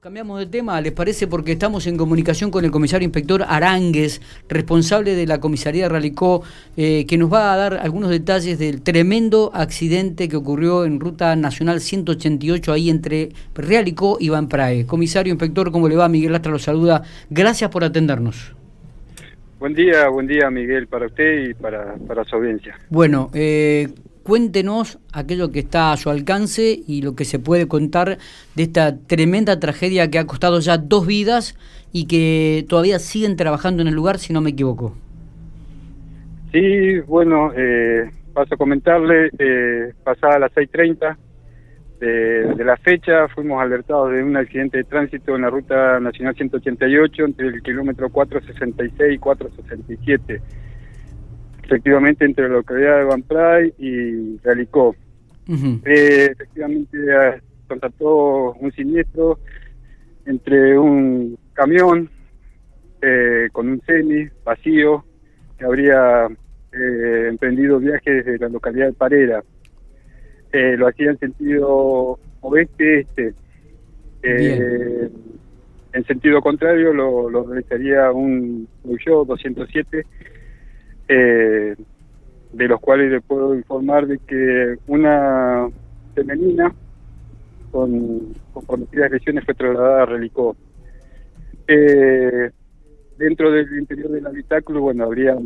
Cambiamos de tema, ¿les parece? Porque estamos en comunicación con el comisario inspector Aránguez, responsable de la comisaría de Ralicó, eh, que nos va a dar algunos detalles del tremendo accidente que ocurrió en Ruta Nacional 188, ahí entre Realicó y Van Prae. Comisario inspector, ¿cómo le va? Miguel Astra lo saluda. Gracias por atendernos. Buen día, buen día Miguel, para usted y para, para su audiencia. Bueno, eh, cuéntenos aquello que está a su alcance y lo que se puede contar de esta tremenda tragedia que ha costado ya dos vidas y que todavía siguen trabajando en el lugar, si no me equivoco. Sí, bueno, eh, paso a comentarle, eh, pasada las 6.30 de, de la fecha, fuimos alertados de un accidente de tránsito en la ruta nacional 188 entre el kilómetro 466 y 467 efectivamente entre la localidad de Van Pray y Realicó. eh, efectivamente contactó un siniestro entre un camión eh, con un semi vacío que habría eh, emprendido viaje desde la localidad de Parera. Eh, lo hacía en sentido oeste-este. Eh, en sentido contrario lo, lo realizaría un Peugeot 207 eh, de los cuales le puedo informar de que una femenina con, conocidas lesiones fue trasladada a Relicó. Eh, dentro del interior del habitáculo, bueno, habría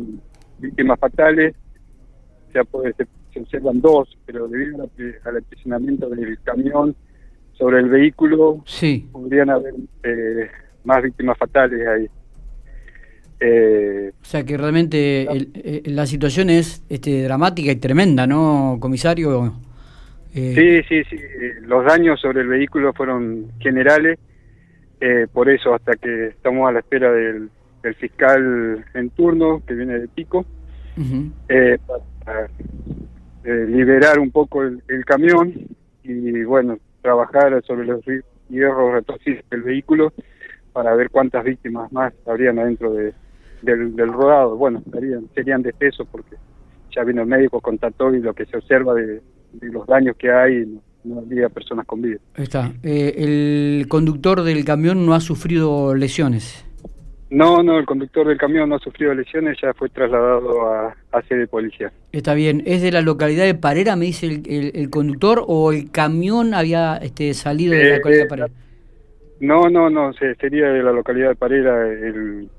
víctimas fatales, ya puede, se, se, observan dos, pero debido al aprisionamiento del camión sobre el vehículo, sí. podrían haber eh, más víctimas fatales ahí. Eh, o sea que realmente el, el, la situación es este, dramática y tremenda, ¿no, comisario? Eh... Sí, sí, sí. Los daños sobre el vehículo fueron generales. Eh, por eso, hasta que estamos a la espera del, del fiscal en turno, que viene de Pico, uh -huh. eh, para eh, liberar un poco el, el, camión y, bueno, trabajar sobre los hierros retorcidos del vehículo para ver cuántas víctimas más habrían adentro de, del, del rodado. Bueno, serían, serían de peso porque ya vino el médico, contactó y lo que se observa de, de los daños que hay, no, había personas con vida. Está. Eh, ¿El conductor del camión no ha sufrido lesiones? No, no, el conductor del camión no ha sufrido lesiones, ya fue trasladado a, a sede de policía. Está bien. ¿Es de la localidad de Parera, me dice el, el, el conductor, o el camión había este, salido de la localidad de Parera? No, no, no, sería de la localidad de Parera el,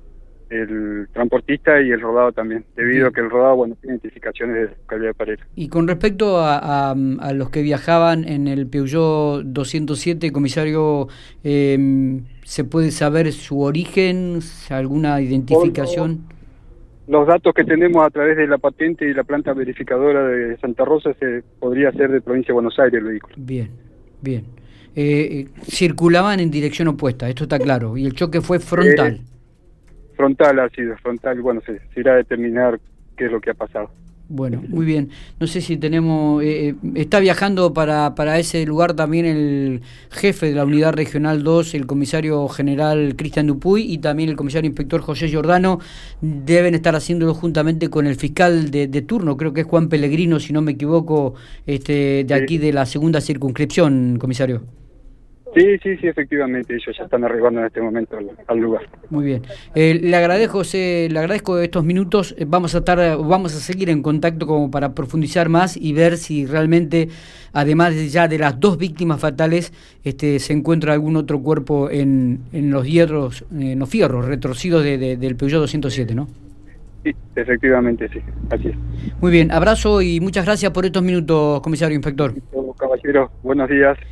el transportista y el rodado también, debido a que el rodado bueno tiene identificaciones de localidad de Parera. Y con respecto a, a, a, los que viajaban en el Peugeot 207, comisario, eh, ¿se puede saber su origen, alguna identificación? Los datos que tenemos a través de la patente y la planta verificadora de Santa Rosa se podría ser de provincia de Buenos Aires el vehículo. Bien, bien. Eh, circulaban en dirección opuesta, esto está claro, y el choque fue frontal. Eh, frontal ha sido, frontal, bueno, se, se, irá a determinar qué es lo que ha pasado. Bueno, muy bien. No sé si tenemos... Eh, está viajando para, para ese lugar también el jefe de la Unidad Regional 2, el comisario general Cristian Dupuy y también el comisario inspector José Giordano. Deben estar haciéndolo juntamente con el fiscal de, de turno, creo que es Juan Pellegrino, si no me equivoco, este, de aquí de la segunda circunscripción, comisario. Sí, sí, sí, efectivamente, ellos ya están arribando en este momento al, al lugar. Muy bien. Eh, le agradezco, José, le agradezco estos minutos. Eh, vamos a estar, vamos a seguir en contacto como para profundizar más y ver si realmente, además de ya de las dos víctimas fatales, este, se encuentra algún otro cuerpo en, en los hierros, en los fierros retorcidos de, de, del Peugeot 207, ¿no? Sí, efectivamente, sí, así es. Muy bien, abrazo y muchas gracias por estos minutos, comisario inspector. Caballero, buenos días.